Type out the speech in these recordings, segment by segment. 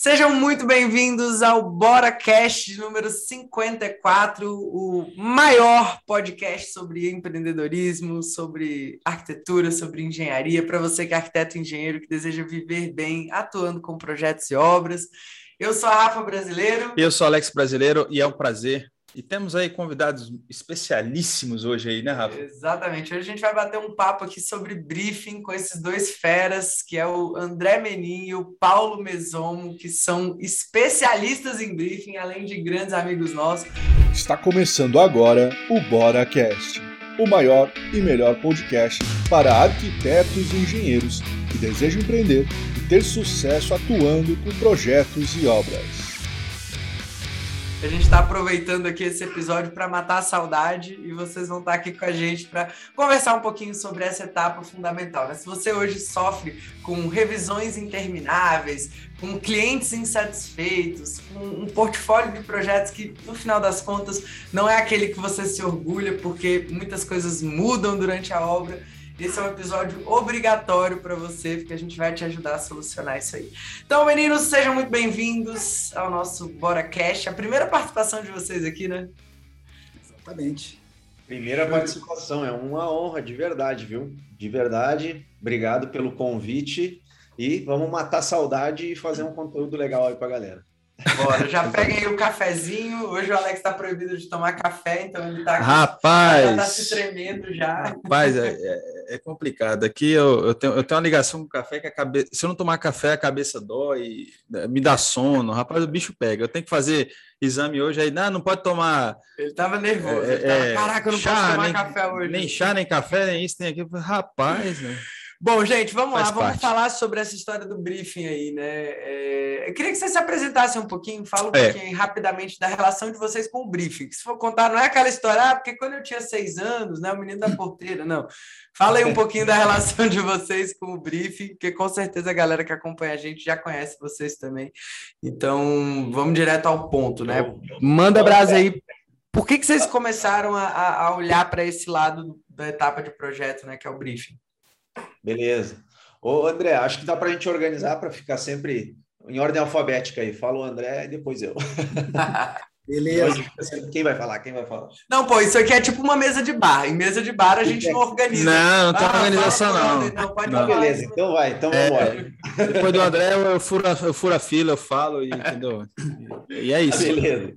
Sejam muito bem-vindos ao Bora Cast número 54, o maior podcast sobre empreendedorismo, sobre arquitetura, sobre engenharia, para você que é arquiteto e engenheiro que deseja viver bem, atuando com projetos e obras. Eu sou a Rafa Brasileiro. Eu sou Alex Brasileiro e é um prazer e temos aí convidados especialíssimos hoje aí, né, Rafa? Exatamente. Hoje a gente vai bater um papo aqui sobre briefing com esses dois feras, que é o André Menin e o Paulo Mesomo, que são especialistas em briefing, além de grandes amigos nossos. Está começando agora o Bora Cast, o maior e melhor podcast para arquitetos e engenheiros que desejam empreender e ter sucesso atuando com projetos e obras. A gente está aproveitando aqui esse episódio para matar a saudade e vocês vão estar tá aqui com a gente para conversar um pouquinho sobre essa etapa fundamental. Né? Se você hoje sofre com revisões intermináveis, com clientes insatisfeitos, com um portfólio de projetos que, no final das contas, não é aquele que você se orgulha, porque muitas coisas mudam durante a obra esse é um episódio obrigatório para você, porque a gente vai te ajudar a solucionar isso aí. Então, meninos, sejam muito bem-vindos ao nosso Bora Cash. A primeira participação de vocês aqui, né? Exatamente. Primeira participação, é uma honra, de verdade, viu? De verdade, obrigado pelo convite e vamos matar saudade e fazer um conteúdo legal aí para galera. Bora, já peguem aí o cafezinho. Hoje o Alex está proibido de tomar café, então ele está Rapaz, tá se tremendo já. Rapaz, é, é, é complicado. Aqui eu, eu, tenho, eu tenho uma ligação com o café que a cabeça. Se eu não tomar café, a cabeça dói, me dá sono. Rapaz, o bicho pega. Eu tenho que fazer exame hoje aí. Não, não pode tomar. Ele estava nervoso. É, ele tava, é, Caraca, eu não chá, posso tomar nem, café hoje. Nem chá, nem café, nem isso, nem aquilo. Rapaz, né? Bom, gente, vamos Faz lá, vamos parte. falar sobre essa história do briefing aí, né? É, eu queria que você se apresentasse um pouquinho, fala um É. pouquinho rapidamente da relação de vocês com o briefing. Se for contar, não é aquela história, ah, porque quando eu tinha seis anos, né, o menino da porteira, não. Fala aí um pouquinho da relação de vocês com o briefing, porque com certeza a galera que acompanha a gente já conhece vocês também. Então, vamos direto ao ponto, né? Manda brasa aí. Por que, que vocês começaram a- a olhar para esse lado da etapa de projeto, né, que é o briefing? Beleza. Ô, André, acho que dá para a gente organizar para ficar sempre em ordem alfabética aí. Fala o André e depois eu. Beleza. Quem vai falar? Quem vai falar? Não, pô, isso aqui é tipo uma mesa de bar. Em mesa de bar a gente não organiza. Não, não tem Ah, organização, não. Não, pode Não. falar. Beleza, então vai. Então É. vamos embora. Depois do André, eu furo, a- eu furo a fila, eu falo, e, entendeu? E é isso. Beleza.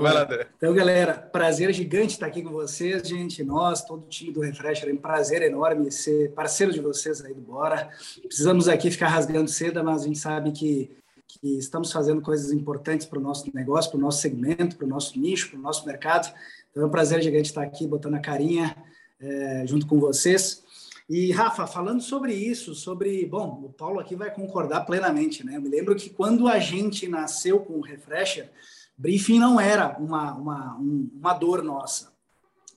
Vai lá, André. Então, galera, prazer gigante estar aqui com vocês, gente. Nós, todo o time do Refresher, é um prazer enorme ser parceiro de vocês aí do Bora. Precisamos aqui ficar rasgando seda, mas a gente sabe que, que estamos fazendo coisas importantes para o nosso negócio, para o nosso segmento, para o nosso nicho, para o nosso mercado. Então, é um prazer gigante estar aqui botando a carinha eh, junto com vocês. E, Rafa, falando sobre isso, sobre. Bom, o Paulo aqui vai concordar plenamente, né? Eu me lembro que quando a gente nasceu com o Refresher, briefing não era uma, uma, um- uma dor nossa.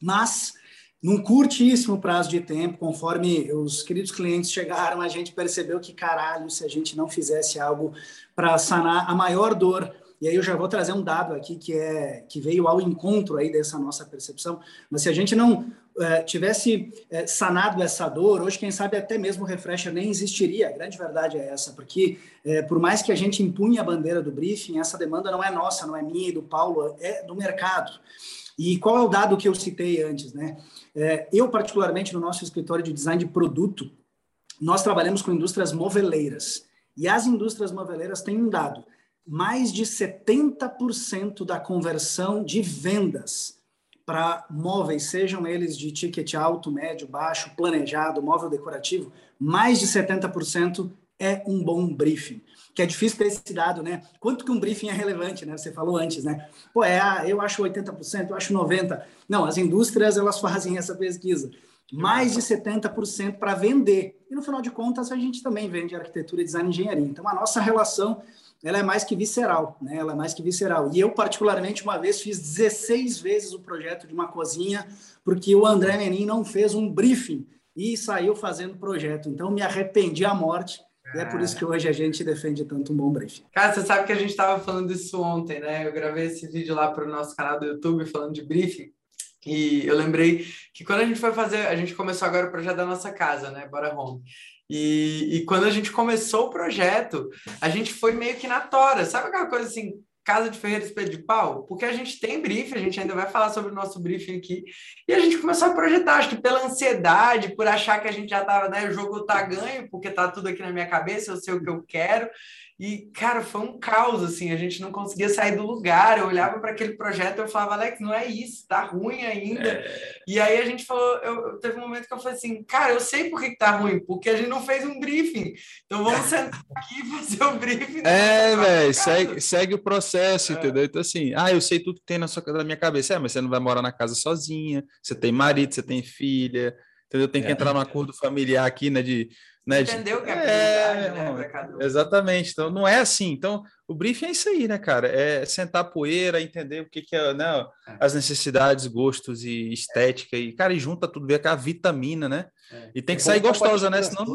Mas, num curtíssimo prazo de tempo, conforme os queridos clientes chegaram, a gente percebeu que, caralho, se a gente não fizesse algo para sanar a maior dor. E aí eu já vou trazer um dado aqui que é que veio ao encontro aí dessa nossa percepção. Mas se a gente não eh, tivesse eh, sanado essa dor, hoje quem sabe até mesmo o refresher nem existiria. A grande verdade é essa, porque é, por mais que a gente impunha a bandeira do briefing, essa demanda não é nossa, não é minha e do Paulo, é do mercado. E qual é o dado que eu citei antes? Né? É, eu, particularmente, no nosso escritório de design de produto, nós trabalhamos com indústrias moveleiras. E as indústrias moveleiras têm um dado: mais de 70% da conversão de vendas para móveis, sejam eles de ticket alto, médio, baixo, planejado, móvel decorativo, mais de 70% é um bom briefing. Que é difícil ter esse dado, né? Quanto que um briefing é relevante, né? Você falou antes, né? Pô, é, ah, eu acho 80%, eu acho 90%. Não, as indústrias, elas fazem essa pesquisa. Mais de 70% para vender. E no final de contas, a gente também vende arquitetura, design e engenharia. Então, a nossa relação ela é mais que visceral, né? Ela é mais que visceral. E eu, particularmente, uma vez fiz 16 vezes o projeto de uma cozinha, porque o André Menin não fez um briefing e saiu fazendo projeto. Então, me arrependi à morte. E é por isso que hoje a gente defende tanto um bom briefing. Cara, você sabe que a gente estava falando disso ontem, né? Eu gravei esse vídeo lá para o nosso canal do YouTube falando de briefing. E eu lembrei que quando a gente foi fazer, a gente começou agora o projeto da nossa casa, né? Bora Home. E, e quando a gente começou o projeto, a gente foi meio que na tora. Sabe aquela coisa assim, casa de ferreiro espelho de pau? Porque a gente tem briefing, a gente ainda vai falar sobre o nosso briefing aqui. E a gente começou a projetar, acho que pela ansiedade, por achar que a gente já estava, né? O jogo tá ganho, porque tá tudo aqui na minha cabeça, eu sei o que eu quero. E, cara, foi um caos, assim, a gente não conseguia sair do lugar. Eu olhava para aquele projeto e eu falava, Alex, não é isso, tá ruim ainda. É... E aí a gente falou, eu, teve um momento que eu falei assim, cara, eu sei por que, que tá ruim, porque a gente não fez um briefing. Então vamos sentar aqui e fazer o um briefing. É, velho, segue, segue o processo, é. entendeu? Então, assim, ah, eu sei tudo que tem na, sua, na minha cabeça. É, mas você não vai morar na casa sozinha, você tem marido, você tem filha, entendeu? Tem que é. entrar num acordo familiar aqui, né, de né? Entendeu que é, é né, Exatamente. Então, não é assim. Então, o briefing é isso aí, né, cara? É sentar poeira, entender o que, que é, né, é. as necessidades, gostos e estética. E, cara, e junta tudo, ver com a vitamina, né? É. E tem que sair gostosa, né? Senão.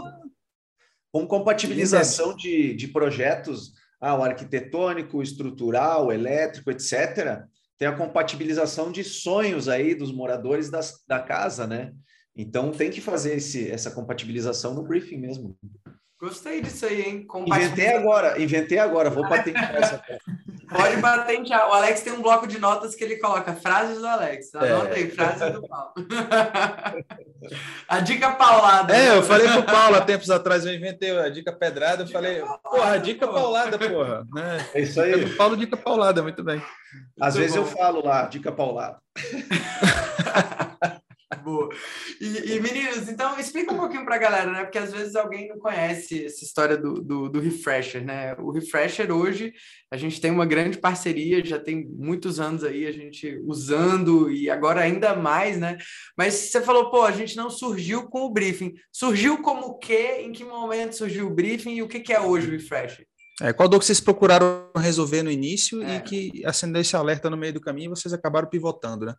Com compatibilização de, de projetos, ah, o arquitetônico, estrutural, elétrico, etc., tem a compatibilização de sonhos aí dos moradores das, da casa, né? Então tem que fazer esse, essa compatibilização no briefing mesmo. Gostei disso aí, hein? Inventei agora, inventei agora, vou patentear essa. Pode patentear. O Alex tem um bloco de notas que ele coloca frases do Alex. Anota é. aí, frases do Paulo. a dica paulada. É, eu falei pro Paulo há tempos atrás, eu inventei a dica pedrada, eu dica falei, paulada, porra, a dica porra. paulada, porra. Né? É isso aí. Eu Paulo, dica paulada, muito bem. Às muito vezes bom. eu falo lá, dica paulada. E, e, meninos, então explica um pouquinho para a galera, né? Porque às vezes alguém não conhece essa história do, do, do, Refresher, né? O Refresher hoje, a gente tem uma grande parceria, já tem muitos anos aí a gente usando e agora ainda mais, né? Mas você falou, pô, a gente não surgiu com o briefing. Surgiu como o quê? Em que momento surgiu o briefing e o que, que é hoje o Refresher? É, qual dor que vocês procuraram resolver no início é. e que acendeu esse alerta no meio do caminho e vocês acabaram pivotando, né?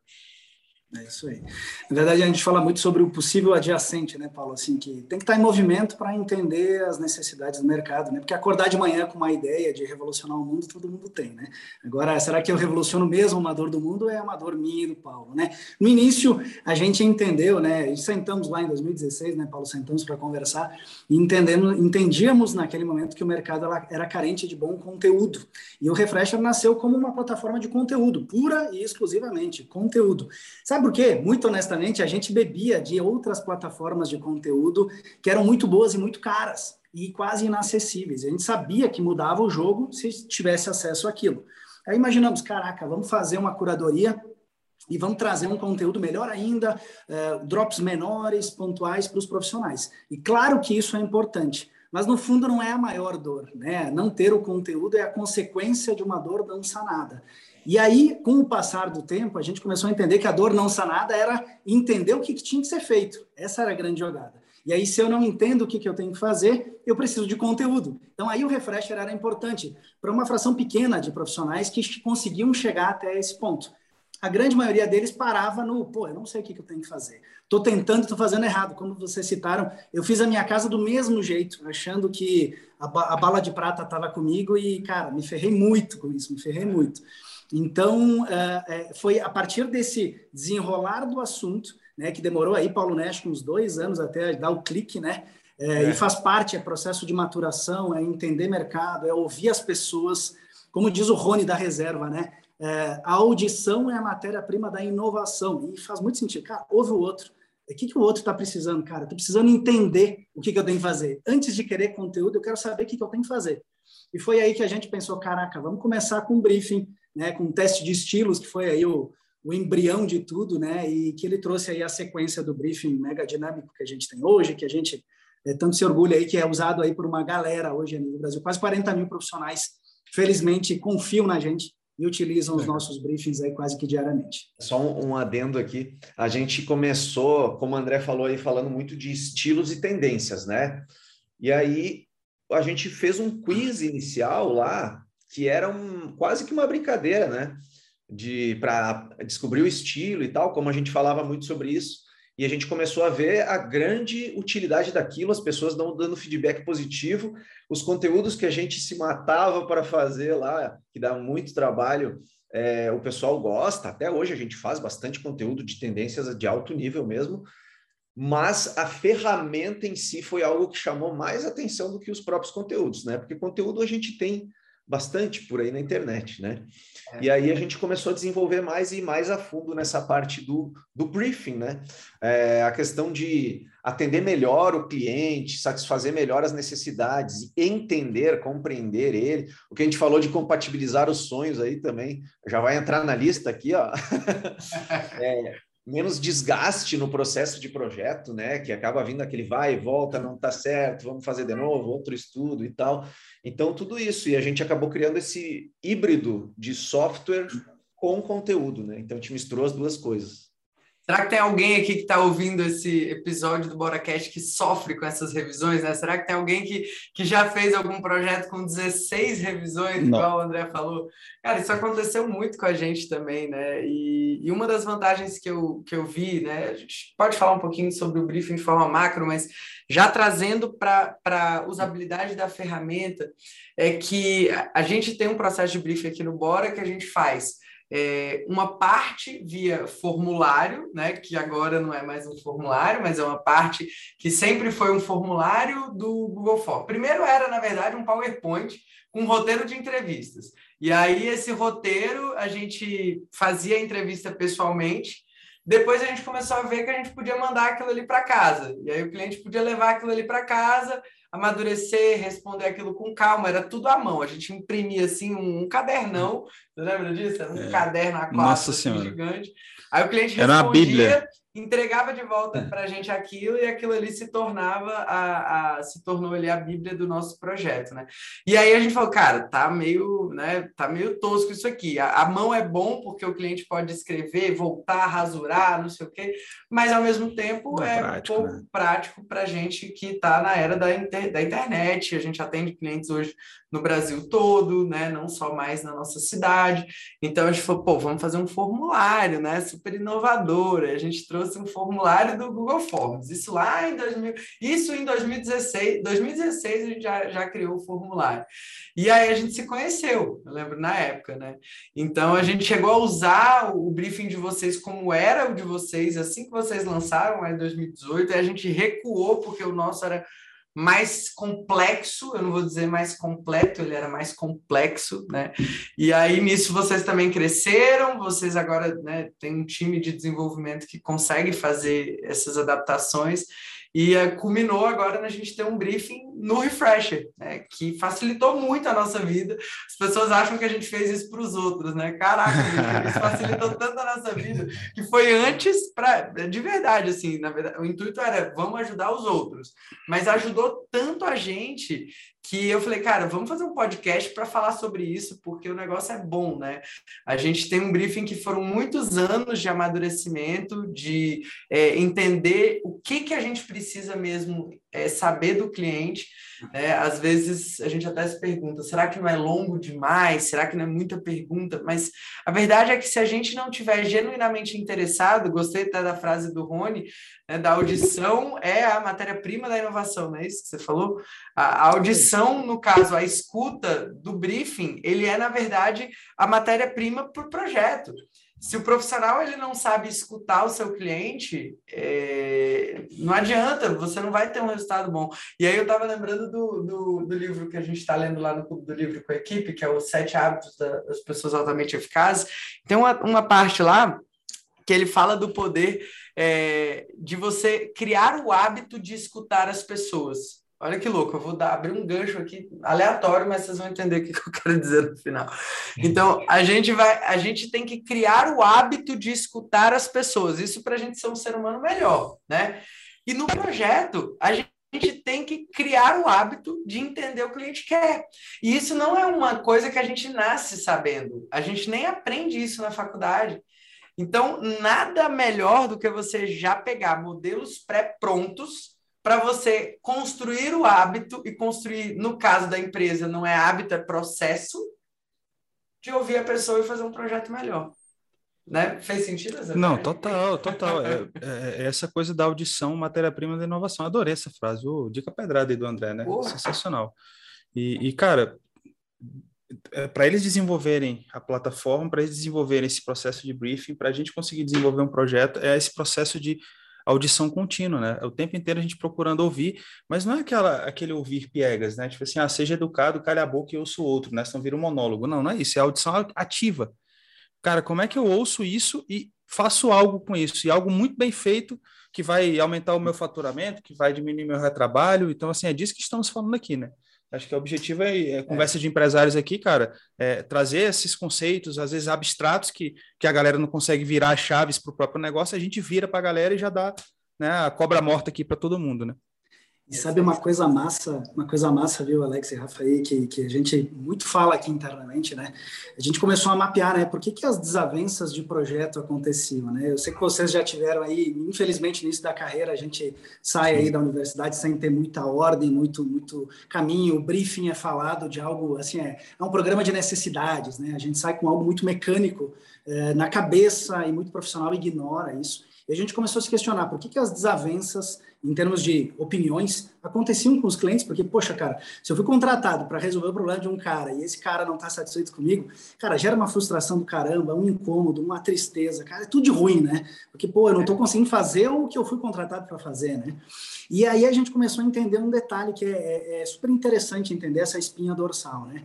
É isso aí. Na verdade, a gente fala muito sobre o possível adjacente, né, Paulo? Assim, que tem que estar em movimento para entender as necessidades do mercado, né? Porque acordar de manhã com uma ideia de revolucionar o mundo, todo mundo tem, né? Agora, será que eu revoluciono mesmo uma dor do mundo é uma dor minha e do Paulo, né? No início, a gente entendeu, né? E sentamos lá em 2016, né, Paulo? Sentamos para conversar e entendemos, entendíamos naquele momento que o mercado era carente de bom conteúdo. E o Refresher nasceu como uma plataforma de conteúdo, pura e exclusivamente conteúdo. Sabe por quê? Muito honestamente, a gente bebia de outras plataformas de conteúdo que eram muito boas e muito caras e quase inacessíveis. A gente sabia que mudava o jogo se tivesse acesso àquilo. Aí imaginamos, caraca, vamos fazer uma curadoria e vamos trazer um conteúdo melhor ainda, uh, drops menores, pontuais para os profissionais. E claro que isso é importante, mas no fundo não é a maior dor, né? Não ter o conteúdo é a consequência de uma dor não sanada. E aí, com o passar do tempo, a gente começou a entender que a dor não sanada era entender o que, tinha que ser feito. Essa era a grande jogada. E aí, se eu não entendo o que, eu tenho que fazer, eu preciso de conteúdo. Então, aí o refresher era importante para uma fração pequena de profissionais que conseguiam chegar até esse ponto. A grande maioria deles parava no, pô, eu não sei o que, que eu tenho que fazer. Estou tentando, estou fazendo errado. Como vocês citaram, eu fiz a minha casa do mesmo jeito, achando que a, a bala de prata estava comigo e, cara, me ferrei muito com isso, me ferrei muito. Então, é, é, foi a partir desse desenrolar do assunto, né, que demorou aí, Paulo Nesch, uns dois anos até dar o clique, né? É, é. E faz parte, é processo de maturação, é entender mercado, é ouvir as pessoas. Como diz o Rony da reserva, né? É, a audição é a matéria-prima da inovação. E faz muito sentido. Cara, ouve o outro. O que, que o outro está precisando, cara? Estou precisando entender o que, que eu tenho que fazer. Antes de querer conteúdo, eu quero saber o que, que eu tenho que fazer. E foi aí que a gente pensou, caraca, vamos começar com um briefing né, com um teste de estilos, que foi aí o, o embrião de tudo, né, e que ele trouxe aí a sequência do briefing mega dinâmico que a gente tem hoje, que a gente é, tanto se orgulha aí, que é usado aí por uma galera hoje no Brasil. Quase 40 mil profissionais, felizmente, confiam na gente e utilizam os nossos briefings aí quase que diariamente. Só um, um, adendo aqui, a gente começou, como o André falou aí, falando muito de estilos e tendências, né? E aí a gente fez um quiz inicial lá que era um, quase que uma brincadeira, né? De para descobrir o estilo e tal, como a gente falava muito sobre isso. E a gente começou a ver a grande utilidade daquilo, as pessoas dão, dando feedback positivo, os conteúdos que a gente se matava para fazer lá, que dá muito trabalho, é, o pessoal gosta. Até hoje a gente faz bastante conteúdo de tendências de alto nível mesmo. mas a ferramenta em si foi algo que chamou mais atenção do que os próprios conteúdos, né? Porque conteúdo a gente tem bastante por aí na internet, né? É. E aí a gente começou a desenvolver mais e mais a fundo nessa parte do, do briefing, né? É, a questão de atender melhor o cliente, satisfazer melhor as necessidades, entender, compreender ele. O que a gente falou de compatibilizar os sonhos aí também, já vai entrar na lista aqui, ó. é, menos desgaste no processo de projeto, né? Que acaba vindo aquele vai e volta, não está certo, vamos fazer de novo, outro estudo e tal. Então, tudo isso. E a gente acabou criando esse híbrido de software com conteúdo, né? Então, a gente misturou as duas coisas. Será que tem alguém aqui que está ouvindo esse episódio do BoraCast que sofre com essas revisões, né? Será que tem alguém que, que já fez algum projeto com 16 revisões, Não. igual o André falou? Cara, isso aconteceu muito com a gente também, né? E, e uma das vantagens que eu, que eu vi, né? A gente pode falar um pouquinho sobre o briefing de forma macro, mas já trazendo para a usabilidade da ferramenta, é que a gente tem um processo de briefing aqui no Bora que a gente faz é, uma parte via formulário, né, que agora não é mais um formulário, mas é uma parte que sempre foi um formulário do Google Forms. Primeiro era, na verdade, um PowerPoint com um roteiro de entrevistas. E aí, esse roteiro, a gente fazia a entrevista pessoalmente, depois a gente começou a ver que a gente podia mandar aquilo ali para casa. E aí o cliente podia levar aquilo ali para casa, amadurecer, responder aquilo com calma, era tudo à mão. A gente imprimia assim um, cadernão, você lembra disso? Era um é. caderno a quatro assim, gigante. Aí o cliente respondia, era uma Bíblia entregava de volta é. para a gente aquilo e aquilo ali se tornava a, a, se tornou ali a Bíblia do nosso projeto, né? E aí a gente falou, cara, tá meio, né? Tá meio tosco isso aqui. A, a mão é bom porque o cliente pode escrever, voltar, rasurar, não sei o quê, mas ao mesmo tempo é, é prático, pouco né? prático para gente que está na era da, inter, da internet. A gente atende clientes hoje no Brasil todo, né? Não só mais na nossa cidade. Então a gente falou, pô, vamos fazer um formulário, né? Super inovador. A gente trouxe um formulário do Google Forms. Isso lá em 2000, isso em 2016, 2016 a gente já, já criou o formulário. E aí a gente se conheceu, eu lembro na época, né? Então a gente chegou a usar o briefing de vocês como era o de vocês assim que vocês lançaram em 2018, e a gente recuou porque o nosso era mais complexo, eu não vou dizer mais completo, ele era mais complexo, né? E aí nisso vocês também cresceram, vocês agora né, têm um time de desenvolvimento que consegue fazer essas adaptações e uh, culminou agora na gente ter um briefing no Refresher, né? que facilitou muito a nossa vida. As pessoas acham que a gente fez isso para os outros, né? Caraca, gente, isso facilitou tanto a nossa vida que foi antes para de verdade, assim, na verdade, o intuito era vamos ajudar os outros, mas ajudou tanto a gente que eu falei, cara, vamos fazer um podcast para falar sobre isso, porque o negócio é bom, né? A gente tem um briefing que foram muitos anos de amadurecimento, de é, entender o que, que a gente precisa mesmo é, saber do cliente. Né? Às vezes a gente até se pergunta: será que não é longo demais? Será que não é muita pergunta? Mas a verdade é que se a gente não tiver genuinamente interessado, gostei até da frase do Rony, né, da audição é a matéria-prima da inovação, não é isso que você falou? A, audição, no caso, a escuta do briefing, ele é, na verdade, a matéria-prima para o projeto se o profissional ele não sabe escutar o seu cliente, é, não adianta, você não vai ter um resultado bom. E aí eu estava lembrando do, do, do, livro que a gente está lendo lá no Clube do Livro com a equipe, que é os Sete Hábitos das Pessoas Altamente Eficazes. Tem uma, uma parte lá que ele fala do poder é, de você criar o hábito de escutar as pessoas. Olha que louco, eu vou dar, abrir um gancho aqui aleatório, mas vocês vão entender o que eu quero dizer no final. Então, a gente vai, a gente tem que criar o hábito de escutar as pessoas, isso para a gente ser um ser humano melhor, né? E no projeto, a gente a gente tem que criar o hábito de entender o que o cliente quer. E isso não é uma coisa que a gente nasce sabendo. A gente nem aprende isso na faculdade. Então, nada melhor do que você já pegar modelos pré-prontos para você construir o hábito e construir, no caso da empresa, não é hábito, é processo de ouvir a pessoa e fazer um projeto melhor. Né? Fez sentido? Zé? Não, total, total. É, é, é, essa coisa da audição, matéria-prima da inovação. Adorei essa frase. Oh, dica pedrada aí do André, né? Porra. Sensacional. E, e cara, é, para eles desenvolverem a plataforma, para eles desenvolverem esse processo de briefing, para a gente conseguir desenvolver um projeto, é esse processo de audição contínua, né? O tempo inteiro a gente procurando ouvir, mas não é aquela, aquele ouvir piegas, né? Tipo assim, ah, seja educado, calha a boca e ouço o outro, né? Senão vira um monólogo. Não, não é isso, é audição ativa. Cara, como é que eu ouço isso e faço algo com isso? E algo muito bem feito que vai aumentar o meu faturamento, que vai diminuir meu retrabalho. Então, assim, é disso que estamos falando aqui, né? Acho que o objetivo é, é conversa é. de empresários aqui, cara, é trazer esses conceitos, às vezes abstratos, que, que a galera não consegue virar chaves para o próprio negócio, a gente vira para a galera e já dá né, a cobra morta aqui para todo mundo, né? E sabe uma coisa massa, uma coisa massa, viu, Alex e Rafa aí, que, que a gente muito fala aqui internamente, né? A gente começou a mapear, né? Por que, que as desavenças de projeto aconteciam, né? Eu sei que vocês já tiveram aí, infelizmente, no início da carreira, a gente sai aí da universidade sem ter muita ordem, muito, muito caminho. O briefing é falado de algo, assim, é, é um programa de necessidades, né? A gente sai com algo muito mecânico é, na cabeça e muito profissional ignora isso. E a gente começou a se questionar por que, que as desavenças em termos de opiniões, aconteciam com os clientes, porque, poxa, cara, se eu fui contratado para resolver o problema de um cara e esse cara não está satisfeito comigo, cara, gera uma frustração do caramba, um incômodo, uma tristeza, cara, é tudo de ruim, né? Porque, pô, eu não estou conseguindo fazer o que eu fui contratado para fazer, né? E aí a gente começou a entender um detalhe que é, é, é super interessante entender essa espinha dorsal, né?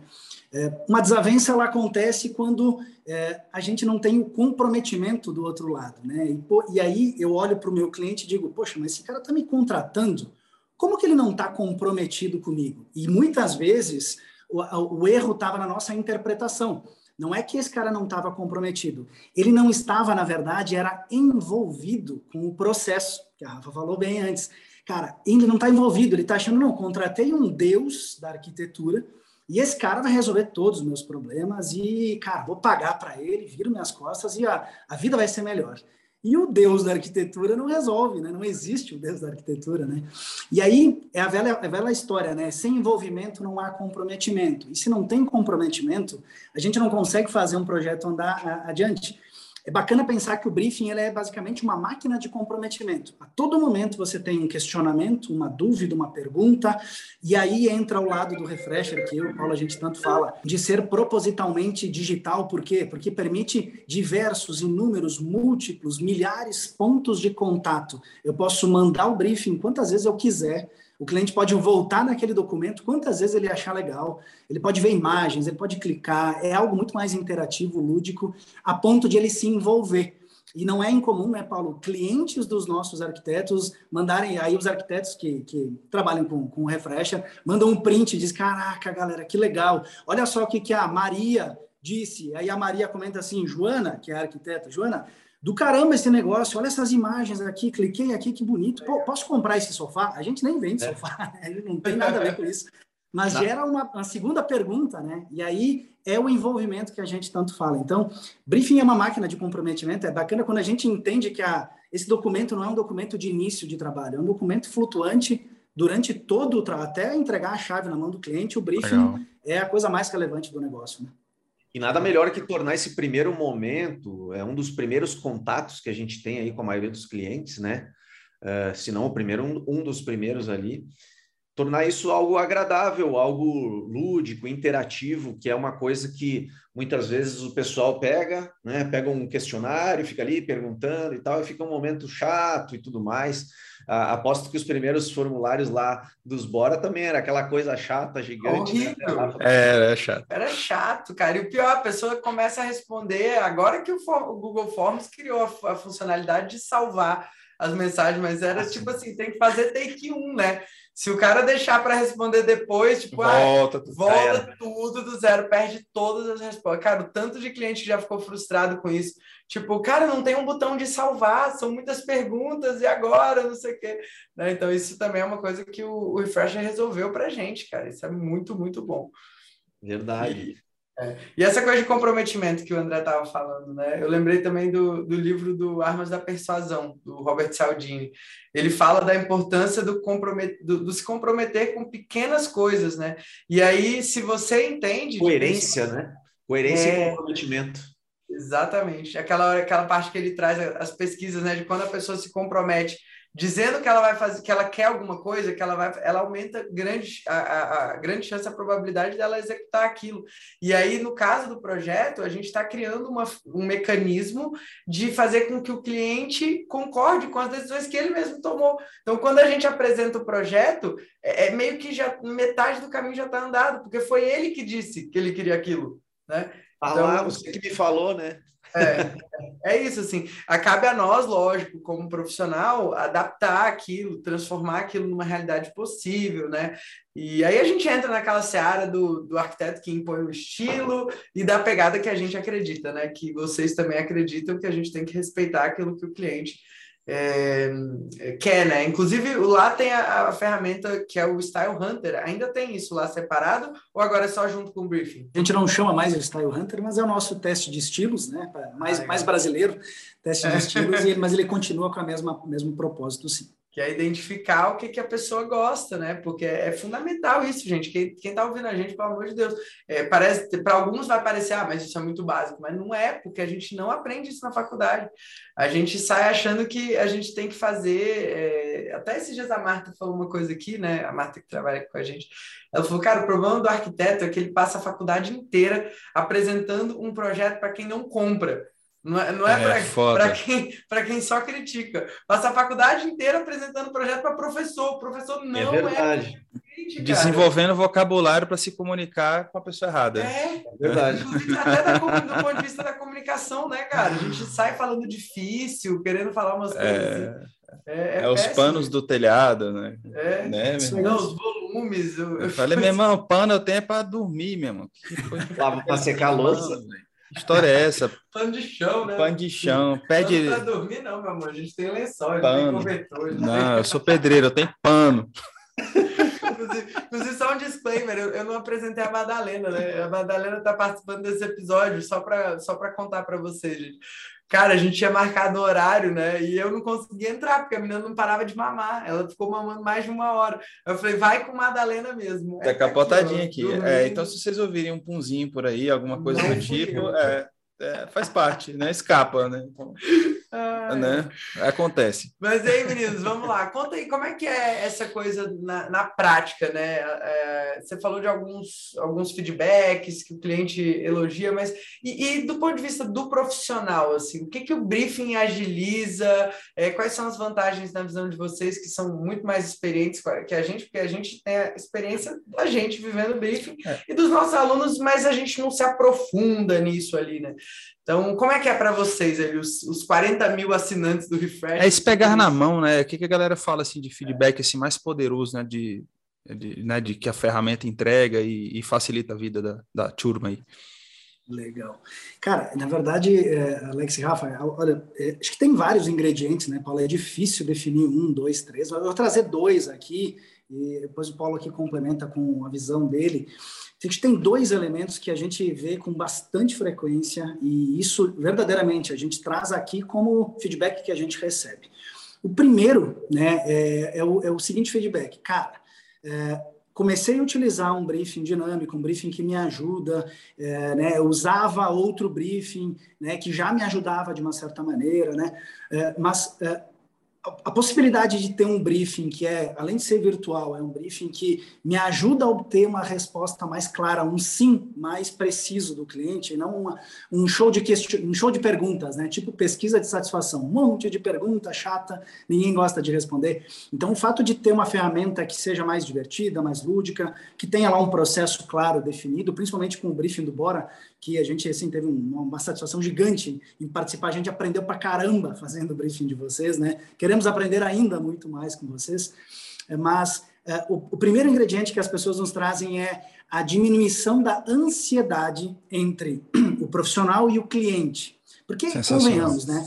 É, uma desavença ela acontece quando é, a gente não tem o comprometimento do outro lado, né? E, pô, e aí eu olho para o meu cliente e digo, poxa, mas esse cara está me contratando, como que ele não está comprometido comigo? E muitas vezes o, o erro estava na nossa interpretação. Não é que esse cara não estava comprometido, ele não estava, na verdade, era envolvido com o processo, que a Rafa falou bem antes. Cara, ele não está envolvido, ele está achando, não, contratei um deus da arquitetura e esse cara vai resolver todos os meus problemas e, cara, vou pagar para ele, viro minhas costas e a, a vida vai ser melhor. E o Deus da arquitetura não resolve, né? Não existe o Deus da arquitetura, né? E aí é a velha, é a velha história, né? Sem envolvimento não há comprometimento. E se não tem comprometimento, a gente não consegue fazer um projeto andar adiante. É bacana pensar que o briefing ele é basicamente uma máquina de comprometimento. A todo momento você tem um questionamento, uma dúvida, uma pergunta, e aí entra o lado do refresher, que eu Paulo a gente tanto fala, de ser propositalmente digital. Por quê? Porque permite diversos, inúmeros, múltiplos, milhares pontos de contato. Eu posso mandar o briefing quantas vezes eu quiser o cliente pode voltar naquele documento quantas vezes ele achar legal, ele pode ver imagens, ele pode clicar, é algo muito mais interativo, lúdico, a ponto de ele se envolver. E não é incomum, né, Paulo, clientes dos nossos arquitetos mandarem, aí os arquitetos que, que trabalham com, com Refresher, mandam um print e diz, caraca, galera, que legal, olha só o que, que a Maria disse. Aí a Maria comenta assim, Joana, que é arquiteta, Joana, do caramba esse negócio, olha essas imagens aqui, cliquei aqui, que bonito. Pô, posso comprar esse sofá? A gente nem vende é. sofá, né? não tem nada a ver com isso. Mas tá. gera uma, uma, segunda pergunta, né? E aí é o envolvimento que a gente tanto fala. Então, briefing é uma máquina de comprometimento. É bacana quando a gente entende que a, esse documento não é um documento de início de trabalho, é um documento flutuante durante todo o trabalho, até entregar a chave na mão do cliente. O briefing Legal. é a coisa mais relevante do negócio, né? E nada melhor que tornar esse primeiro momento, é um dos primeiros contatos que a gente tem aí com a maioria dos clientes, né? Uh, se não o primeiro, um, um dos primeiros ali, tornar isso algo agradável, algo lúdico, interativo, que é uma coisa que muitas vezes o pessoal pega, né? Pega um questionário, fica ali perguntando e tal, e fica um momento chato e tudo mais. Ah, aposto que os primeiros formulários lá dos Bora também era aquela coisa chata, gigante. Né? É, era chato. Era chato, cara. E o pior, a pessoa começa a responder agora que o, o Google Forms criou a, a funcionalidade de salvar as mensagens, mas era assim. tipo assim, tem que fazer take 1, né? Se o cara deixar para responder depois, tipo, volta, ah, volta tudo do zero, perde todas as respostas. Cara, o tanto de cliente que já ficou frustrado com isso. Tipo, cara, não tem um botão de salvar, são muitas perguntas, e agora? Não sei o quê. Né? Então, isso também é uma coisa que o, o Refresher resolveu para gente, cara. Isso é muito, muito bom. Verdade. É. E essa coisa de comprometimento que o André estava falando, né? Eu lembrei também do, do livro do Armas da Persuasão, do Robert Cialdini. Ele fala da importância do, compromet, do, do se comprometer com pequenas coisas, né? E aí, se você entende... Coerência, né? Coerência é... e comprometimento. Exatamente. Aquela, aquela parte que ele traz as pesquisas, né? De quando a pessoa se compromete dizendo que ela vai fazer, que ela quer alguma coisa, que ela vai, ela aumenta grande, a, a, a grande chance, a probabilidade dela executar aquilo. E aí, no caso do projeto, a gente está criando uma, um mecanismo de fazer com que o cliente concorde com as decisões que ele mesmo tomou. Então, quando a gente apresenta o projeto, é, é meio que já metade do caminho já está andado, porque foi ele que disse que ele queria aquilo, né? Ah então, lá, você que me falou, né? É, é isso, assim. Cabe a nós, lógico, como profissional, adaptar aquilo, transformar aquilo numa realidade possível, né? E aí a gente entra naquela seara do, do arquiteto que impõe o estilo e da pegada que a gente acredita, né? Que vocês também acreditam que a gente tem que respeitar aquilo que o cliente é, quer, né? Inclusive, lá tem a, a, ferramenta que é o Style Hunter. Ainda tem isso lá separado ou agora é só junto com o briefing? A gente não chama mais o Style Hunter, mas é o nosso teste de estilos, né? Mais, ah, mais brasileiro, teste de estilos, mas ele continua com a mesma mesmo propósito, sim que é identificar o que, que a pessoa gosta, né? Porque é, fundamental isso, gente. Quem, quem tá ouvindo a gente, pelo amor de Deus, é, parece, para alguns vai parecer, ah, mas isso é muito básico, mas não é, porque a gente não aprende isso na faculdade. A gente sai achando que a gente tem que fazer. É... Até esses dias a Marta falou uma coisa aqui, né? A Marta que trabalha com a gente. Ela falou, cara, o problema do arquiteto é que ele passa a faculdade inteira apresentando um projeto para quem não compra. Não é, não é, é para quem, quem só critica. Passa a faculdade inteira apresentando projeto para professor. O professor não é, verdade. é Desenvolvendo vocabulário para se comunicar com a pessoa errada. É, é verdade. Inclusive, até da, do ponto de vista da comunicação, né, cara? A gente sai falando difícil, querendo falar umas coisas. É, assim. é, é os panos do telhado, né? É, né, não, os volumes. Eu, eu falei, meu irmão, pano eu tenho para dormir, meu irmão. Para secar a louça. Que história é essa? Pano de chão, né? Pano de chão. Pede... Não pra dormir, não, meu amor. A gente tem lençol, pano. tem cobertor. Não, eu sou pedreiro, eu tenho pano. inclusive, só um disclaimer, eu, eu, não apresentei a Madalena, né? A Madalena está participando desse episódio só para só contar para vocês, gente. Cara, a gente tinha marcado o horário, né? E eu não conseguia entrar, porque a menina não parava de mamar. Ela ficou mamando mais de uma hora. Eu falei, vai com Madalena mesmo. Tá capotadinha aqui. aqui. É, então, se vocês ouvirem um punzinho por aí, alguma coisa não do tipo, é, é, faz parte, né? Escapa, né? Então, né? Acontece. Mas aí, meninos, vamos lá. Conta aí como é que é essa coisa na, na prática, né? É, você falou de alguns, alguns feedbacks que o cliente elogia, mas e, e, do ponto de vista do profissional, assim, o que, que o briefing agiliza? É, quais são as vantagens na visão de vocês que são muito mais experientes que a gente, porque a gente tem a experiência da gente vivendo briefing é. e dos nossos alunos, mas a gente não se aprofunda nisso ali, né? Então, como é que é para vocês ali, os, os 40 mil assinantes do Refresh? É esse pegar na mão, né? O que, que a galera fala assim de feedback assim, mais poderoso, né? De, de, né? de que a ferramenta entrega e, e facilita a vida da, da turma aí. Legal. Cara, na verdade, é, Alex e Rafa, olha, é, acho que tem vários ingredientes, né, Paulo? É difícil definir um, dois, três. Eu vou trazer dois aqui e depois o Paulo aqui complementa com a visão dele. A gente tem dois elementos que a gente vê com bastante frequência e isso verdadeiramente a gente traz aqui como feedback que a gente recebe. O primeiro, né, é, é, o, é o, seguinte feedback, cara. É, comecei a utilizar um briefing dinâmico, um briefing que me ajuda, é, né, usava outro briefing, né, que já me ajudava de uma certa maneira, né, é, mas é, a possibilidade de ter um briefing que é, além de ser virtual, é um briefing que me ajuda a obter uma resposta mais clara, um sim mais preciso do cliente, não uma, um, show de question, um show de perguntas, né? Tipo pesquisa de satisfação, um monte de pergunta chata, ninguém gosta de responder. Então, o fato de ter uma ferramenta que seja mais divertida, mais lúdica, que tenha lá um processo claro, definido, principalmente com o briefing do Bora, que a gente assim teve uma, uma satisfação gigante em participar, a gente aprendeu pra caramba fazendo o briefing de vocês, né? Queremos aprender ainda muito mais com vocês, é, mas o, o primeiro ingrediente que as pessoas nos trazem é a diminuição da ansiedade entre o profissional e o cliente. Porque, convenhamos, né?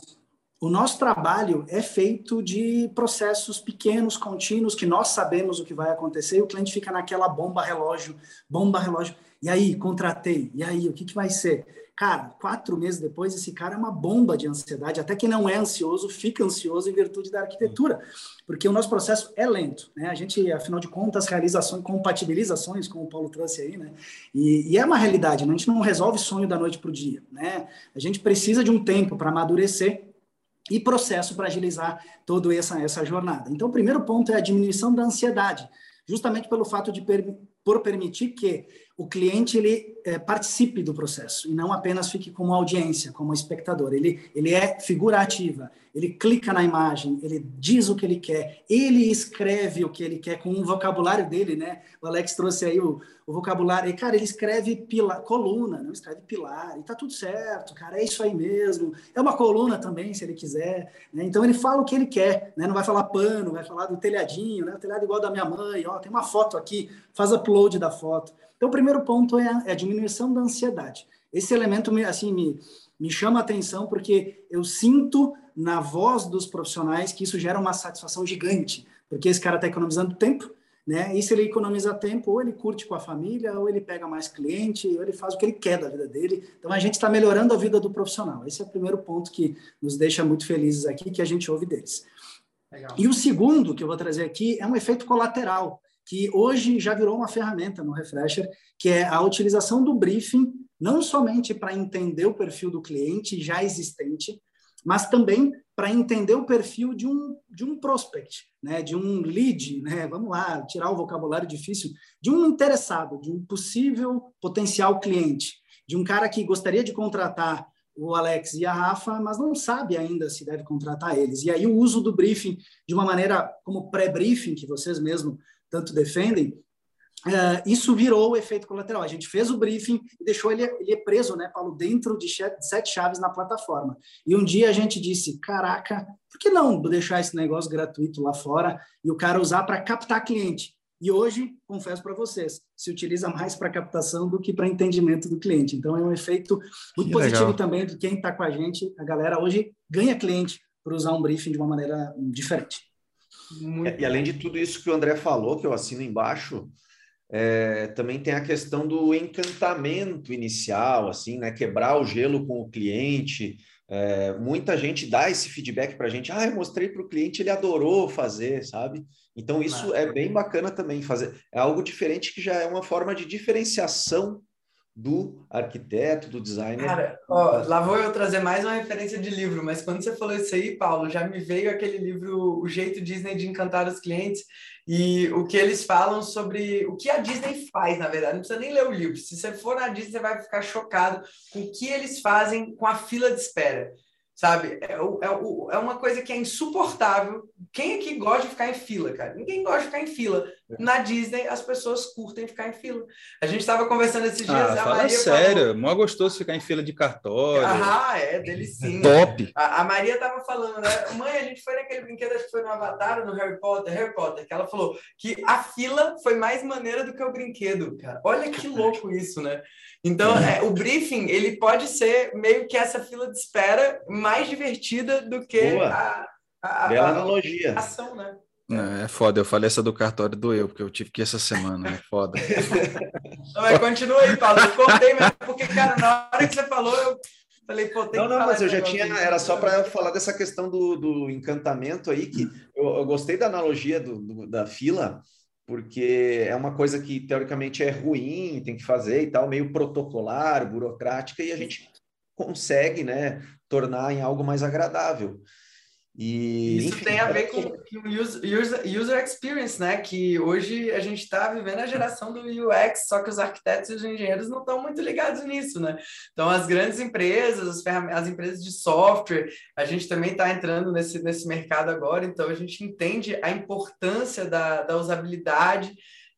O nosso trabalho é feito de processos pequenos, contínuos, que nós sabemos o que vai acontecer e o cliente fica naquela bomba relógio, bomba relógio. E aí, contratei. E aí, o que, que vai ser? Cara, quatro meses depois, esse cara é uma bomba de ansiedade. Até quem não é ansioso fica ansioso em virtude da arquitetura, porque o nosso processo é lento. Né? A gente, afinal de contas, realiza ações, compatibiliza ações, como o Paulo trouxe aí, né? E, e é uma realidade, né? a gente não resolve sonho da noite para o dia. Né? A gente precisa de um tempo para amadurecer e processo para agilizar toda essa, essa jornada. Então, o primeiro ponto é a diminuição da ansiedade, justamente pelo fato de per, por permitir que o cliente ele é, participe do processo e não apenas fique como audiência, como espectador. Ele, ele é figura ativa, ele clica na imagem, ele diz o que ele quer, ele escreve o que ele quer com o vocabulário dele, né? O Alex trouxe aí o, o vocabulário, e cara, ele escreve pila, coluna, não escreve pilar, e tá tudo certo, cara, é isso aí mesmo. É uma coluna também, se ele quiser, né? Então ele fala o que ele quer, né? Não vai falar pano, vai falar do telhadinho, né? O telhado igual da minha mãe, ó, tem uma foto aqui, faz upload da foto. Então, o primeiro ponto é a, é a diminuição da ansiedade. Esse elemento me, assim, me, me chama a atenção porque eu sinto na voz dos profissionais que isso gera uma satisfação gigante, porque esse cara está economizando tempo, né? E se ele economiza tempo, ou ele curte com a família, ou ele pega mais cliente, ou ele faz o que ele quer da vida dele. Então a gente está melhorando a vida do profissional. Esse é o primeiro ponto que nos deixa muito felizes aqui, que a gente ouve deles. Legal. E o segundo que eu vou trazer aqui é um efeito colateral que hoje já virou uma ferramenta no Refresher, que é a utilização do briefing, não somente para entender o perfil do cliente já existente, mas também para entender o perfil de um, de um prospect, né, de um lead, né, vamos lá, tirar o vocabulário difícil, de um interessado, de um possível potencial cliente, de um cara que gostaria de contratar o Alex e a Rafa, mas não sabe ainda se deve contratar eles. E aí o uso do briefing de uma maneira como pré-briefing, que vocês mesmos tanto defendem, Uh, isso virou o efeito colateral. A gente fez o briefing e deixou ele, ele preso, né, Paulo, dentro de sete chaves na plataforma. E um dia a gente disse: caraca, por que não deixar esse negócio gratuito lá fora e o cara usar para captar cliente? E hoje, confesso para vocês, se utiliza mais para captação do que para entendimento do cliente. Então, é um efeito muito que positivo legal. também de quem está com a gente. A galera hoje ganha cliente por usar um briefing de uma maneira diferente. Muito e além de tudo isso que o André falou, que eu assino embaixo, é, também tem a questão do encantamento inicial, assim, né? Quebrar o gelo com o cliente. É, muita gente dá esse feedback para a gente. Ah, eu mostrei para o cliente, ele adorou fazer, sabe? Então isso é bem bacana também fazer. É algo diferente que já é uma forma de diferenciação do arquiteto, do designer. Cara, ó, lá vou eu trazer mais uma referência de livro, mas quando você falou isso aí, Paulo, já me veio aquele livro O Jeito Disney de Encantar os Clientes e o que eles falam sobre o que a Disney faz, na verdade. Não precisa nem ler o livro. Se você for na Disney, você vai ficar chocado com o que eles fazem com a fila de espera sabe? É, é, é, uma coisa que é insuportável. Quem aqui gosta de ficar em fila, cara? Ninguém gosta de ficar em fila. É. Na Disney, as pessoas curtem ficar em fila. A gente estava conversando esses dias. Ah, fala Maria sério, falou... mó gostoso ficar em fila de cartório. Ah, é, delicinho. Top. A, a, Maria estava falando, né? Mãe, a gente foi naquele brinquedo, acho que foi no Avatar, no Harry Potter, Harry Potter, que ela falou que a fila foi mais maneira do que o brinquedo, cara. Olha que louco isso, né? Então, é, o briefing, ele pode ser meio que essa fila de espera mais divertida do que a, a, Bela a, analogia. ação, né? É, é foda, eu falei essa do cartório doeu, porque eu tive que ir essa semana, é foda. não, mas continua aí, Paulo. Eu cortei mesmo, porque, cara, na hora que você falou, eu falei, pô, tem Não, não, mas eu já tinha. Era só para falar dessa questão do, do encantamento aí, que eu, eu gostei da analogia do, do, da fila, porque é uma coisa que teoricamente é ruim, tem que fazer e tal, meio protocolar, burocrática, e a gente consegue, né, tornar em algo mais agradável. E, Isso enfim, tem a ver com, com user, user experience, né? Que hoje a gente está vivendo a geração do UX, só que os arquitetos e os engenheiros não estão muito ligados nisso, né? Então, as grandes empresas, as, as empresas de software, a gente também está entrando nesse, nesse mercado agora, então a gente entende a importância da, da usabilidade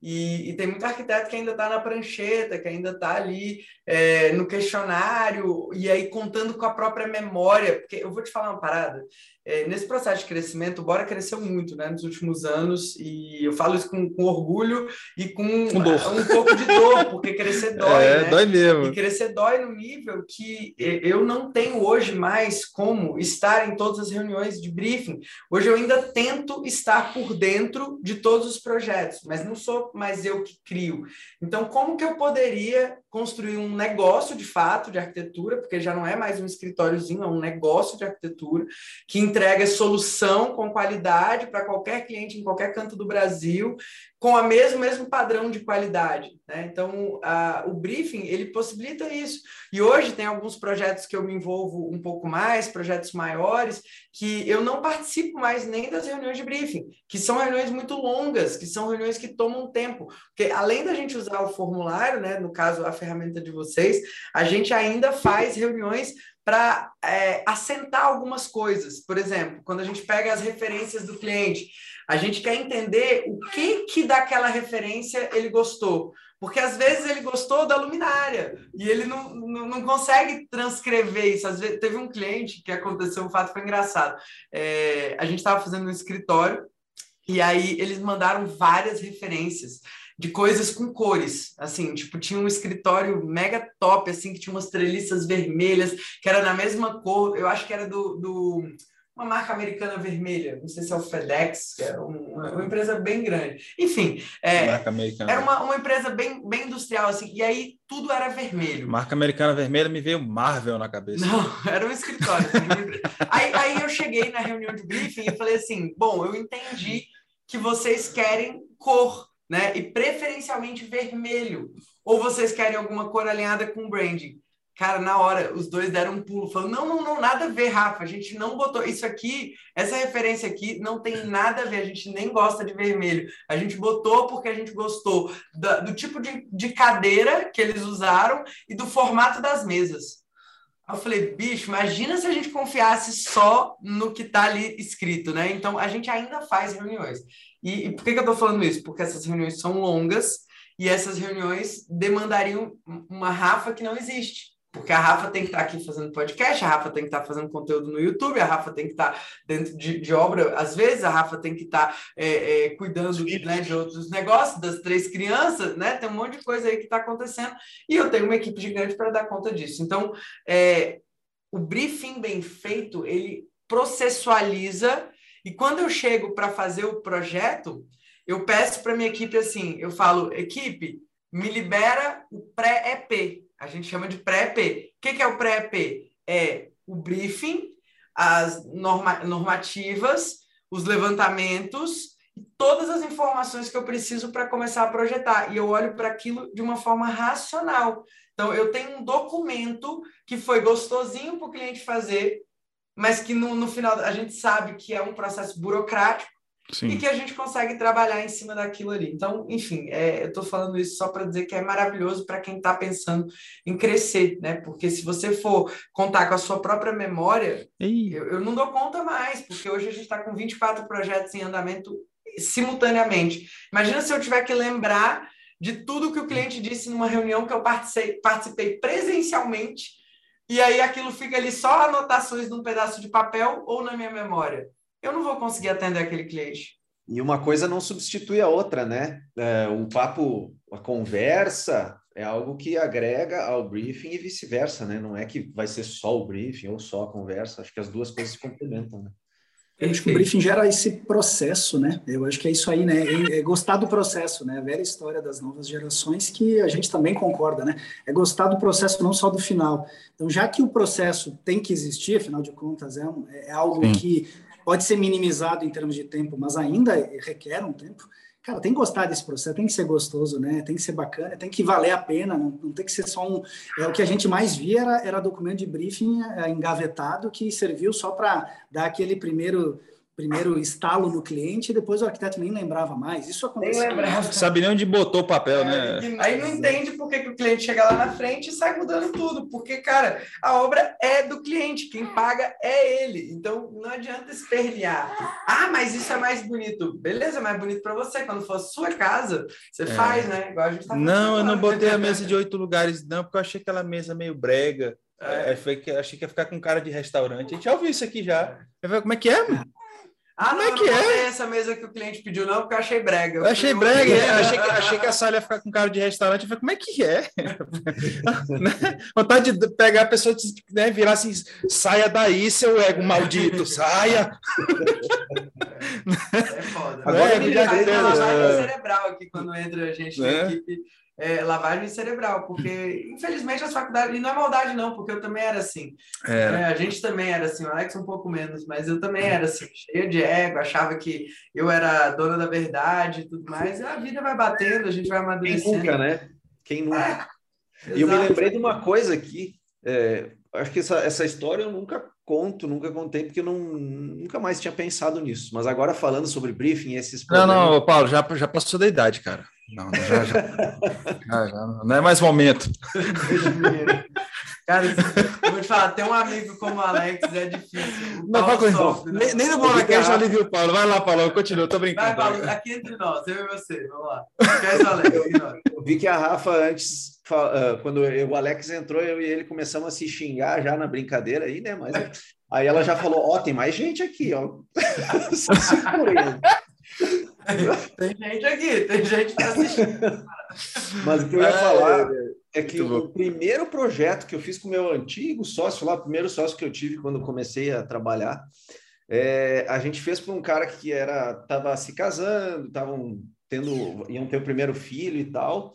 e, e, tem muito arquiteto que ainda está na prancheta, que ainda está ali é, no questionário, e aí contando com a própria memória. Porque eu vou te falar uma parada. É, nesse processo de crescimento, o Bora cresceu muito né, nos últimos anos, e eu falo isso com, com orgulho e com um, um pouco de dor, porque crescer dói. É, né? dói mesmo. E crescer dói no nível que eu não tenho hoje mais como estar em todas as reuniões de briefing. Hoje eu ainda tento estar por dentro de todos os projetos, mas não sou mais eu que crio. Então, como que eu poderia construir um negócio de fato de arquitetura, porque já não é mais um escritóriozinho, é um negócio de arquitetura, que entrega solução com qualidade para qualquer cliente em qualquer canto do Brasil, com a mesmo, mesmo padrão de qualidade. Né? Então, a, o briefing, ele possibilita isso. E hoje tem alguns projetos que eu me envolvo um pouco mais, projetos maiores, que eu não participo mais nem das reuniões de briefing, que são reuniões muito longas, que são reuniões que tomam tempo. Porque além da gente usar o formulário, né, no caso, a ferramenta de vocês, a gente ainda faz reuniões para é, assentar algumas coisas. Por exemplo, quando a gente pega as referências do cliente, a gente quer entender o que que daquela referência ele gostou. Porque às vezes ele gostou da luminária e ele não, não, não consegue transcrever isso. Às vezes, teve um cliente que aconteceu um fato foi engraçado. É, a gente estava fazendo um escritório e aí eles mandaram várias referências de coisas com cores, assim, tipo, tinha um escritório mega top, assim, que tinha umas treliças vermelhas, que era na mesma cor, eu acho que era do, do uma marca americana vermelha, não sei se é o FedEx, que é uma, uma empresa bem grande. Enfim, é, marca americana. era uma, uma empresa bem, bem industrial, assim, e aí tudo era vermelho. Marca americana vermelha me veio Marvel na cabeça. Não, era um escritório. Assim, aí, aí eu cheguei na reunião de briefing e falei assim, bom, eu entendi que vocês querem cor, né? E preferencialmente vermelho. Ou vocês querem alguma cor alinhada com branding? Cara, na hora, os dois deram um pulo, falando: não, não, não, nada a ver, Rafa. A gente não botou isso aqui, essa referência aqui não tem nada a ver. A gente nem gosta de vermelho. A gente botou porque a gente gostou do tipo de, de cadeira que eles usaram e do formato das mesas. Eu falei, bicho, imagina se a gente confiasse só no que está ali escrito, né? Então, a gente ainda faz reuniões. E, e por que, que eu estou falando isso? Porque essas reuniões são longas e essas reuniões demandariam uma Rafa que não existe. Porque a Rafa tem que estar aqui fazendo podcast, a Rafa tem que estar fazendo conteúdo no YouTube, a Rafa tem que estar dentro de, de obra, às vezes, a Rafa tem que estar é, é, cuidando né, de outros negócios, das três crianças, né? Tem um monte de coisa aí que está acontecendo, e eu tenho uma equipe gigante para dar conta disso. Então, é, o briefing bem feito, ele processualiza, e quando eu chego para fazer o projeto, eu peço para minha equipe assim, eu falo, equipe, me libera o pré-EP, a gente chama de pré-EP. O que, que é o pré-EP? É o briefing, as norma normativas, os levantamentos e todas as informações que eu preciso para começar a projetar. E eu olho para aquilo de uma forma racional. Então, eu tenho um documento que foi gostosinho para o cliente fazer, mas que no, no final a gente sabe que é um processo burocrático Sim. e que a gente consegue trabalhar em cima daquilo ali. Então, enfim, é, eu estou falando isso só para dizer que é maravilhoso para quem está pensando em crescer, né? Porque se você for contar com a sua própria memória, eu, eu, não dou conta mais, porque hoje a gente está com 24 projetos em andamento simultaneamente. Imagina se eu tiver que lembrar de tudo que o cliente disse numa reunião que eu participei, participei presencialmente, e aí aquilo fica ali só anotações num pedaço de papel ou na minha memória eu não vou conseguir atender aquele cliente. E uma coisa não substitui a outra, né? É, o papo, a conversa é algo que agrega ao briefing e vice-versa, né? Não é que vai ser só o briefing ou só a conversa. Acho que as duas coisas se complementam, né? Eu acho que o briefing gera esse processo, né? Eu acho que é isso aí, né? É, é gostar do processo, né? A velha história das novas gerações que a gente também concorda, né? É gostar do processo, não só do final. Então, já que o processo tem que existir, afinal de contas, é, um, é algo Sim. que pode ser minimizado em termos de tempo, mas ainda requer um tempo. Cara, tem que gostar desse processo, tem que ser gostoso, né? Tem que ser bacana, tem que valer a pena, não, não tem que ser só um. É, o que a gente mais via era, era documento de briefing é, engavetado que serviu só para dar aquele primeiro primeiro estalo no cliente e depois o arquiteto nem lembrava mais. Isso acontece. Sabe nem onde botou o papel, é, né? Aí não entende por que, que, o cliente chega lá na frente e sai mudando tudo. Porque, cara, a obra é do cliente, quem paga é ele. Então não adianta espernear. Ah, mas isso é mais bonito. Beleza, mais bonito para você. Quando for sua casa, você é. faz, né? Igual a gente tá Não, eu não botei a mesa de oito lugares, não, porque eu achei aquela mesa meio brega. É. é foi que achei que ia ficar com cara de restaurante. A gente já ouviu isso aqui já. Como é que é, mano? Ah, Como é não, é que não é? essa mesa que o cliente pediu, não, porque eu achei brega. Eu, achei brega, é, achei, que, achei que a sala ia ficar com cara de restaurante. Eu falei, como é que é? né? Vontade de pegar a pessoa e né, virar assim, saia daí, seu ego maldito, saia. É foda. Agora, é, é, é, cerebral aqui quando entra a gente na né? equipe é, lavagem cerebral, porque infelizmente as faculdades, e não é maldade não, porque eu também era assim, é, a gente também era assim, o Alex um pouco menos, mas eu também era assim, cheia de ego, achava que eu era dona da verdade e tudo mais, e a vida vai batendo, a gente vai amadurecendo. Quem nunca, né? Quem nunca. É, e eu me lembrei de uma coisa aqui, é, acho que essa, essa história eu nunca conto, nunca contei, porque eu não, nunca mais tinha pensado nisso. Mas agora falando sobre briefing, esses problemas... Não, não, Paulo, já, já passou da idade, cara. Não, já, já, já, já não é mais momento. Cara, eu vou te falar, ter um amigo como o Alex é difícil. não, vai sofre, né? nem, nem no Bola Cash eu alivio o Paulo. Vai lá, Paulo, continua, tô brincando. Vai, Paulo, aqui entre nós, eu e você, vamos lá. Esquece o Alex, Eu vi que a Rafa, antes, ah, quando o Alex entrou, eu e ele começamos a se xingar já na brincadeira aí, né? Mas aí ela já falou: Ó, oh, tem mais gente aqui, ó. tem gente aqui, tem gente para assistir. Mas o que eu ia falar é que o primeiro projeto que eu fiz com o meu antigo sócio lá, o primeiro sócio que eu tive quando comecei a trabalhar, é, a gente fez para um cara que era estava se casando, estavam tendo iam ter o primeiro filho e tal,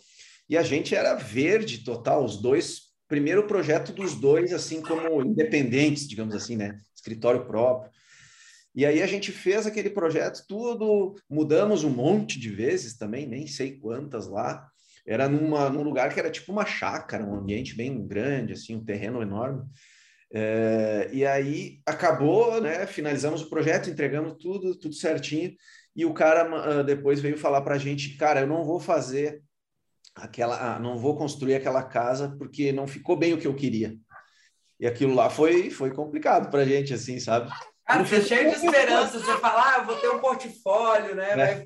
e a gente era verde total, os dois primeiro projeto dos dois assim como independentes, digamos assim, né, escritório próprio. E aí a gente fez aquele projeto tudo, mudamos um monte de vezes também, nem sei quantas lá. Era numa, num lugar que era tipo uma chácara, um ambiente bem grande, assim, um terreno enorme. É, e aí acabou, né? Finalizamos o projeto, entregamos tudo, tudo certinho. E o cara uh, depois veio falar para a gente, cara, eu não vou fazer aquela, uh, não vou construir aquela casa porque não ficou bem o que eu queria. E aquilo lá foi, foi complicado para a gente, assim, sabe? Cara, você é cheio de esperança, você fala, ah, eu vou ter um portfólio, né? É.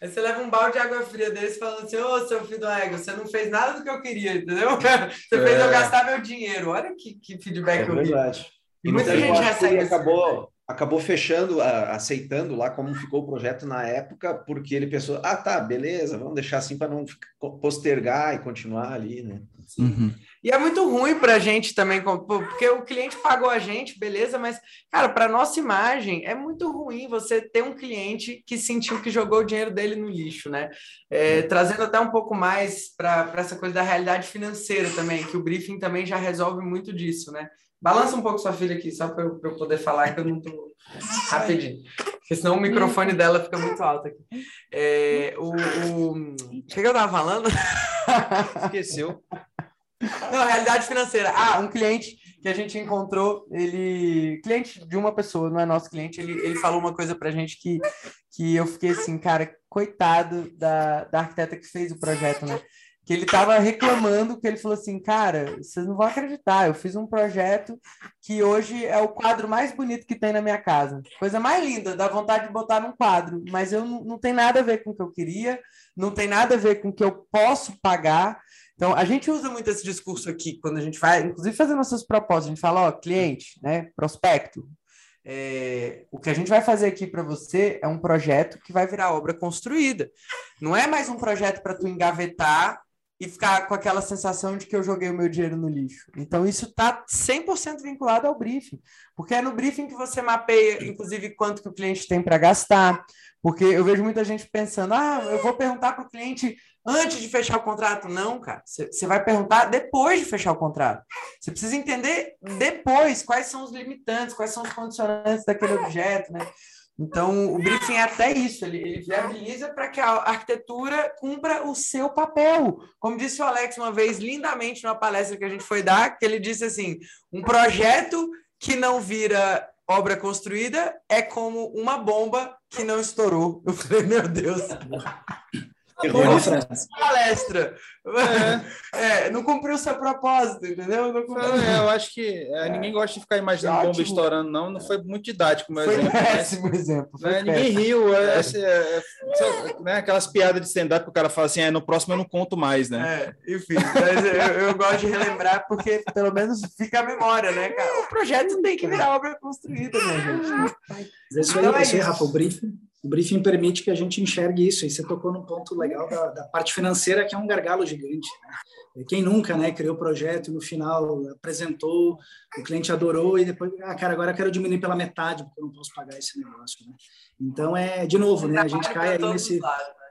Aí você leva um balde de água fria desse falando assim, ô, seu filho do ego, você não fez nada do que eu queria, entendeu? Você é. fez eu gastar meu dinheiro. Olha que, que feedback é eu verdade. E, e muita gente recebe acabou, acabou fechando, aceitando lá como ficou o projeto na época, porque ele pensou, ah, tá, beleza, vamos deixar assim para não postergar e continuar ali, né? Uhum. E é muito ruim para a gente também, porque o cliente pagou a gente, beleza, mas, cara, para nossa imagem é muito ruim você ter um cliente que sentiu que jogou o dinheiro dele no lixo, né? É, trazendo até um pouco mais para essa coisa da realidade financeira também, que o briefing também já resolve muito disso, né? Balança um pouco sua filha aqui, só para eu, eu, poder falar que eu não tô rapidinho. Porque senão o microfone dela fica muito alto aqui. É, o, o... o que, que eu tava falando? Esqueceu. Não, realidade financeira. Ah, um cliente que a gente encontrou, ele. Cliente de uma pessoa, não é nosso cliente, ele, ele falou uma coisa pra gente que, que eu fiquei assim, cara, coitado da, da arquiteta que fez o projeto, né? Que ele tava reclamando, que ele falou assim, cara, vocês não vão acreditar, eu fiz um projeto que hoje é o quadro mais bonito que tem na minha casa. Coisa mais linda, dá vontade de botar num quadro, mas eu não, não tem nada a ver com o que eu queria, não tem nada a ver com o que eu posso pagar então, a gente usa muito esse discurso aqui quando a gente vai, inclusive fazendo nossas propostas, a gente fala, ó, cliente, né, prospecto, é, o que a gente vai fazer aqui para você é um projeto que vai virar obra construída. Não é mais um projeto para tu engavetar e ficar com aquela sensação de que eu joguei o meu dinheiro no lixo. Então, isso está 100% vinculado ao briefing, porque é no briefing que você mapeia, inclusive, quanto que o cliente tem para gastar, porque eu vejo muita gente pensando, ah, eu vou perguntar para o cliente antes de fechar o contrato. Não, cara. Você vai perguntar depois de fechar o contrato. Você precisa entender depois quais são os limitantes, quais são os condicionantes daquele objeto, né? Então, o briefing é até isso, ele, ele viabiliza para que a arquitetura cumpra o seu papel. Como disse o Alex uma vez, lindamente, numa palestra que a gente foi dar, que ele disse assim: um projeto que não vira obra construída é como uma bomba que não estourou. Eu falei, meu Deus. palestra. É. é. não cumpriu o seu propósito, entendeu? Não cumpriu. É, eu acho que é, ninguém gosta de ficar imaginando bomba estourando, não. Não foi muito didático, meu foi exemplo. Péssimo exemplo. Né? Ninguém riu. É, é, né? Aquelas piadas de stand-up que o cara fala assim: é, no próximo eu não conto mais, né? enfim, mas eu, eu, gosto de relembrar porque pelo menos fica a memória, né, cara? O projeto tem que virar obra construída, né, gente? Mas isso aí, então, isso aí Rafa, o briefing o briefing permite que a gente enxergue isso. E você tocou num ponto legal da, da parte financeira, que é um gargalo gigante. Né? Quem nunca né, criou o projeto e no final apresentou, o cliente adorou e depois, ah, cara, agora eu quero diminuir pela metade, porque eu não posso pagar esse negócio. Né? Então, é de novo, né, a gente cai aí nesse.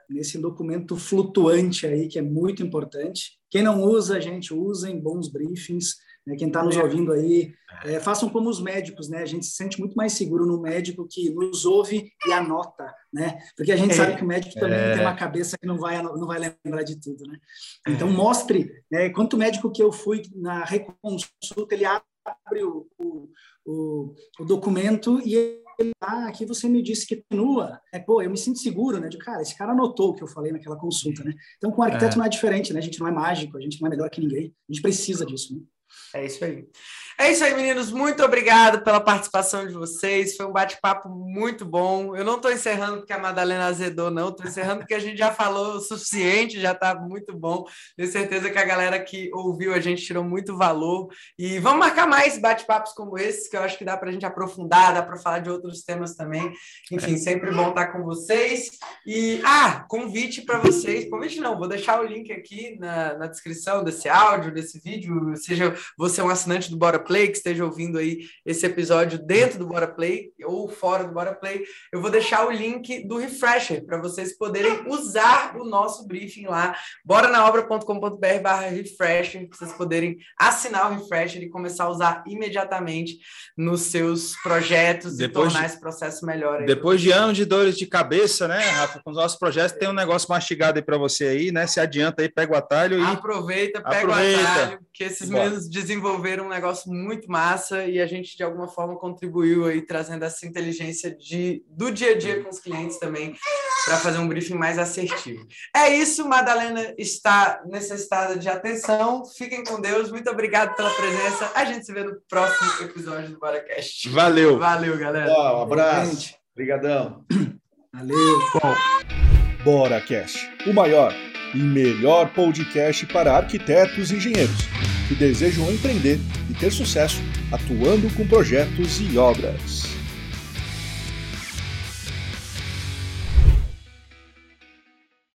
nesse documento flutuante aí, que é muito importante. Quem não usa, gente, usem bons briefings. Né? Quem está nos é. ouvindo aí, é, façam como os médicos, né? A gente se sente muito mais seguro no médico que nos ouve e anota, né? Porque a gente é. sabe que o médico também é. tem uma cabeça que não vai, não vai lembrar de tudo, né? Então, mostre, né? Quanto médico que eu fui na reconsulta, ele abre o, o, o, o documento e ah, aqui você me disse que continua. É, pô, eu me sinto seguro, né? De cara, esse cara anotou o que eu falei naquela consulta, né? Então, com o arquiteto é. não é diferente, né? A gente não é mágico, a gente não é melhor que ninguém. A gente precisa disso, né? É isso aí. É isso aí, meninos. Muito obrigado pela participação de vocês. Foi um bate-papo muito bom. Eu não estou encerrando porque a Madalena azedou, não. Estou encerrando porque a gente já falou o suficiente, já está muito bom. Tenho certeza que a galera que ouviu a gente tirou muito valor. E vamos marcar mais bate-papos como esses, que eu acho que dá para a gente aprofundar, dá para falar de outros temas também. Enfim, é. sempre bom estar com vocês. E, ah, convite para vocês. Convite não, vou deixar o link aqui na, na descrição desse áudio, desse vídeo. Seja você um assinante do Bora Play, que esteja ouvindo aí esse episódio dentro do Bora Play ou fora do Bora Play, eu vou deixar o link do Refresher para vocês poderem usar o nosso briefing lá, boranaobra.com.br barra Refresher, para vocês poderem assinar o Refresher e começar a usar imediatamente nos seus projetos depois e tornar de, esse processo melhor. Depois de anos de dores de cabeça, né, Rafa, com os nossos projetos, tem um negócio mastigado aí para você aí, né, se adianta aí, pega o atalho e... Aproveita, pega aproveita. o atalho, que esses meninos desenvolveram um negócio muito massa e a gente de alguma forma contribuiu aí trazendo essa inteligência de, do dia a dia com os clientes também para fazer um briefing mais assertivo. É isso, Madalena está necessitada de atenção. Fiquem com Deus. Muito obrigado pela presença. A gente se vê no próximo episódio do BoraCast. Valeu. Valeu, galera. um abraço. Obrigadão. Valeu. Bom. BoraCast, o maior e melhor podcast para arquitetos e engenheiros que desejam empreender e ter sucesso atuando com projetos e obras.